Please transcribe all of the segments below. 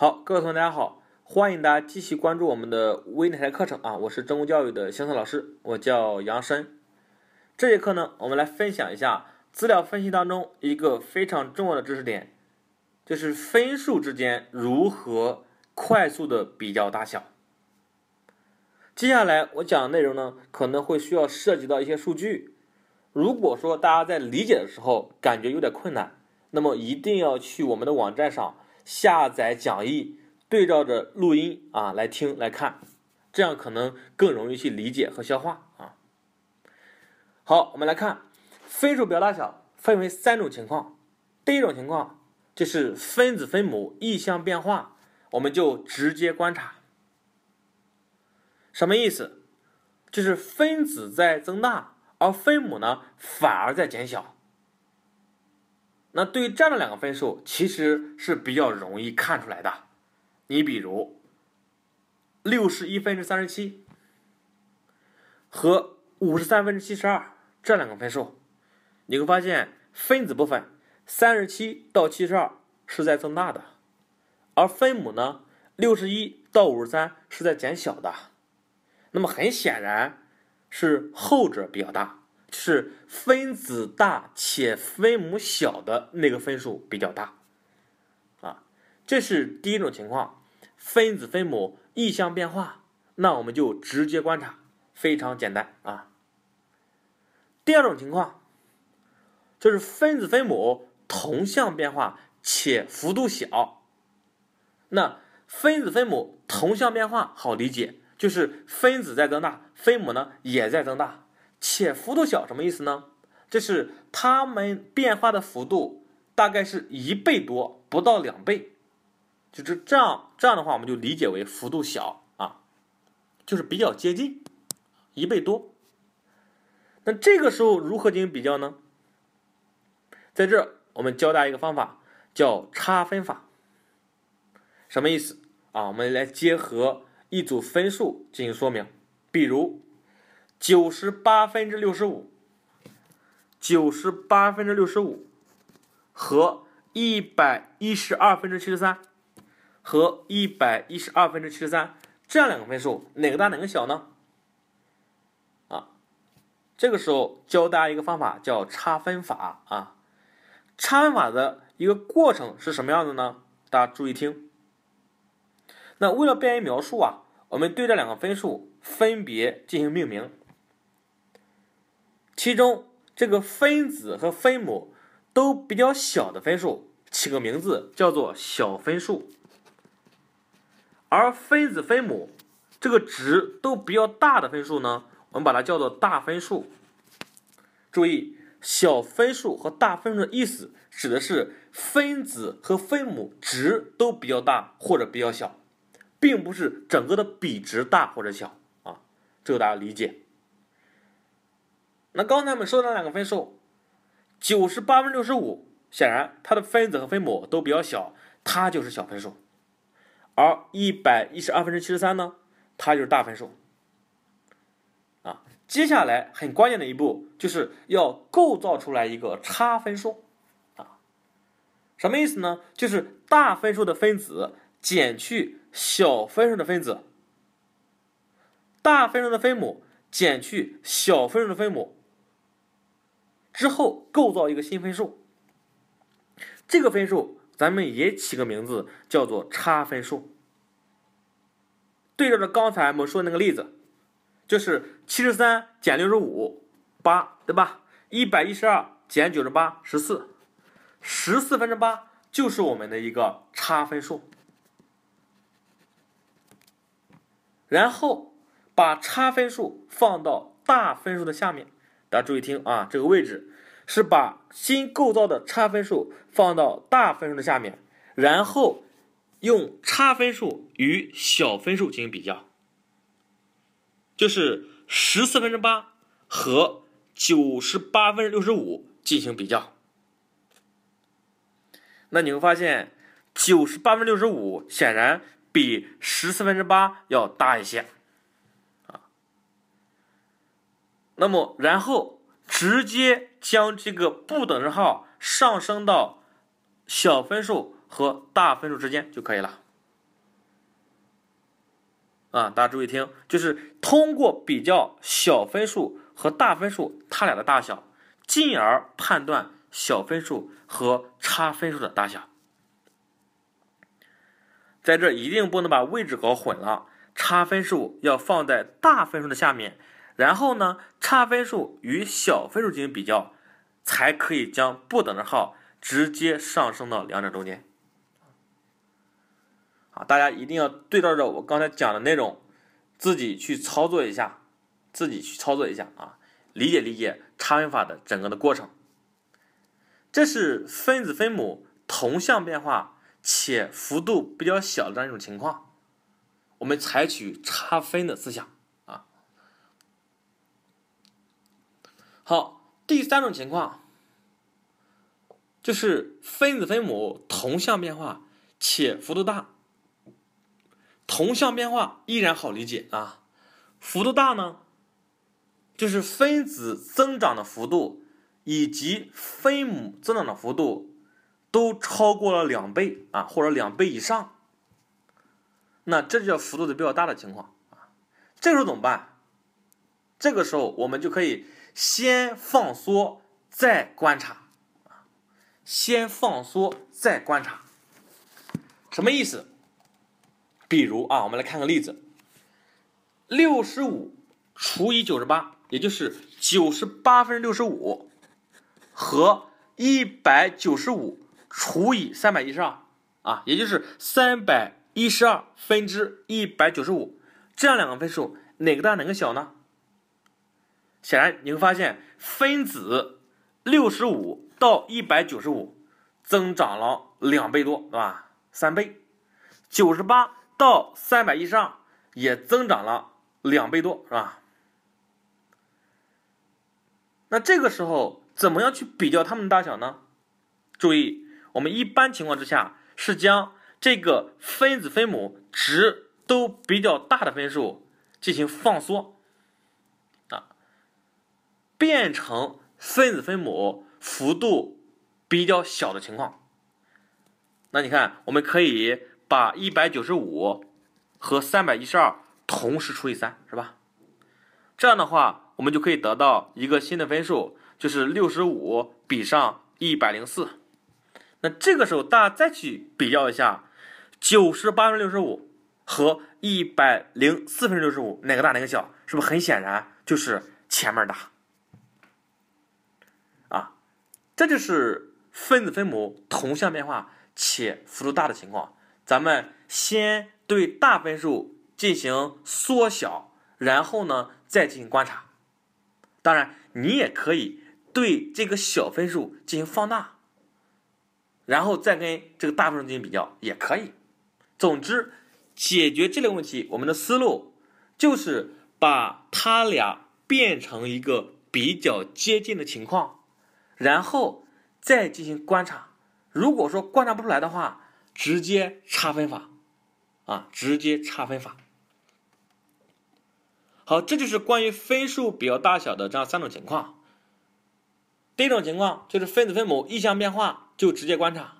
好，各位同学大家好，欢迎大家继续关注我们的微电台课程啊！我是中公教育的形成老师，我叫杨申。这节课呢，我们来分享一下资料分析当中一个非常重要的知识点，就是分数之间如何快速的比较大小。接下来我讲的内容呢，可能会需要涉及到一些数据。如果说大家在理解的时候感觉有点困难，那么一定要去我们的网站上下载讲义，对照着录音啊来听来看，这样可能更容易去理解和消化啊。好，我们来看分数表大小分为三种情况。第一种情况就是分子分母异相变化，我们就直接观察。什么意思？就是分子在增大。而分母呢，反而在减小。那对于这样的两个分数，其实是比较容易看出来的。你比如，六十一分之三十七和五十三分之七十二这两个分数，你会发现分子部分三十七到七十二是在增大的，而分母呢，六十一到五十三是在减小的。那么很显然。是后者比较大，是分子大且分母小的那个分数比较大，啊，这是第一种情况，分子分母异相变化，那我们就直接观察，非常简单啊。第二种情况，就是分子分母同向变化且幅度小，那分子分母同向变化好理解。就是分子在增大，分母呢也在增大，且幅度小，什么意思呢？就是它们变化的幅度大概是一倍多，不到两倍，就是这样。这样的话，我们就理解为幅度小啊，就是比较接近，一倍多。那这个时候如何进行比较呢？在这我们教大家一个方法，叫差分法。什么意思啊？我们来结合。一组分数进行说明，比如九十八分之六十五，九十八分之六十五和一百一十二分之七十三和一百一十二分之七十三这样两个分数，哪个大哪个小呢？啊，这个时候教大家一个方法，叫差分法啊。差分法的一个过程是什么样的呢？大家注意听。那为了便于描述啊，我们对这两个分数分别进行命名。其中这个分子和分母都比较小的分数，起个名字叫做小分数；而分子分母这个值都比较大的分数呢，我们把它叫做大分数。注意，小分数和大分数的意思指的是分子和分母值都比较大或者比较小。并不是整个的比值大或者小啊，这个大家理解。那刚才我们说的那两个分数，九十八分六十五，显然它的分子和分母都比较小，它就是小分数；而一百一十二分之七十三呢，它就是大分数。啊，接下来很关键的一步就是要构造出来一个差分数啊，什么意思呢？就是大分数的分子减去。小分数的分子，大分数的分母减去小分数的分母之后，构造一个新分数。这个分数咱们也起个名字，叫做差分数。对照着刚才我们说的那个例子，就是七十三减六十五，八，对吧？一百一十二减九十八，十四，十四分之八就是我们的一个差分数。然后把差分数放到大分数的下面，大家注意听啊，这个位置是把新构造的差分数放到大分数的下面，然后用差分数与小分数进行比较，就是十四分之八和九十八分之六十五进行比较。那你会发现，九十八分之六十五显然。比十四分之八要大一些，啊，那么然后直接将这个不等式号上升到小分数和大分数之间就可以了，啊，大家注意听，就是通过比较小分数和大分数它俩的大小，进而判断小分数和差分数的大小。在这一定不能把位置搞混了，差分数要放在大分数的下面，然后呢，差分数与小分数进行比较，才可以将不等的号直接上升到两者中间。啊，大家一定要对照着我刚才讲的内容，自己去操作一下，自己去操作一下啊，理解理解差分法的整个的过程。这是分子分母同向变化。且幅度比较小的这样一种情况，我们采取差分的思想好，第三种情况就是分子分母同向变化且幅度大。同向变化依然好理解啊，幅度大呢，就是分子增长的幅度以及分母增长的幅度。都超过了两倍啊，或者两倍以上，那这就叫幅度的比较大的情况啊。这时候怎么办？这个时候我们就可以先放缩再观察啊，先放缩再观察，什么意思？比如啊，我们来看个例子：六十五除以九十八，也就是九十八分之六十五，和一百九十五。除以三百一十二啊，也就是三百一十二分之一百九十五，这样两个分数哪个大哪个小呢？显然你会发现分子六十五到一百九十五增长了两倍多，对吧？三倍，九十八到三百一十二也增长了两倍多，是吧？那这个时候怎么样去比较它们的大小呢？注意。我们一般情况之下是将这个分子分母值都比较大的分数进行放缩，变成分子分母幅度比较小的情况。那你看，我们可以把一百九十五和三百一十二同时除以三，是吧？这样的话，我们就可以得到一个新的分数，就是六十五比上一百零四。那这个时候，大家再去比较一下，九十八分六十五和一百零四分六十五哪个大哪个小？是不是很显然就是前面大？啊，这就是分子分母同向变化且幅度大的情况。咱们先对大分数进行缩小，然后呢再进行观察。当然，你也可以对这个小分数进行放大。然后再跟这个大分数进行比较也可以。总之，解决这类问题，我们的思路就是把它俩变成一个比较接近的情况，然后再进行观察。如果说观察不出来的话，直接差分法，啊，直接差分法。好，这就是关于分数比较大小的这样三种情况。第一种情况就是分子分母异向变化。就直接观察。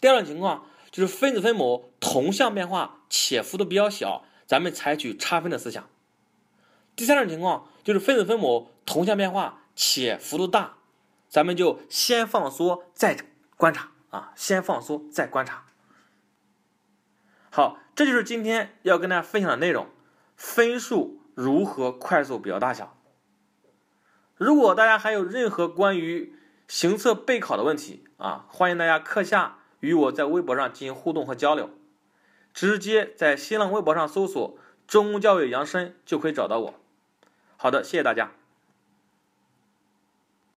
第二种情况就是分子分母同向变化且幅度比较小，咱们采取差分的思想。第三种情况就是分子分母同向变化且幅度大，咱们就先放缩再观察啊，先放缩再观察。好，这就是今天要跟大家分享的内容：分数如何快速比较大小。如果大家还有任何关于行测备考的问题啊，欢迎大家课下与我在微博上进行互动和交流，直接在新浪微博上搜索“中公教育杨深”就可以找到我。好的，谢谢大家。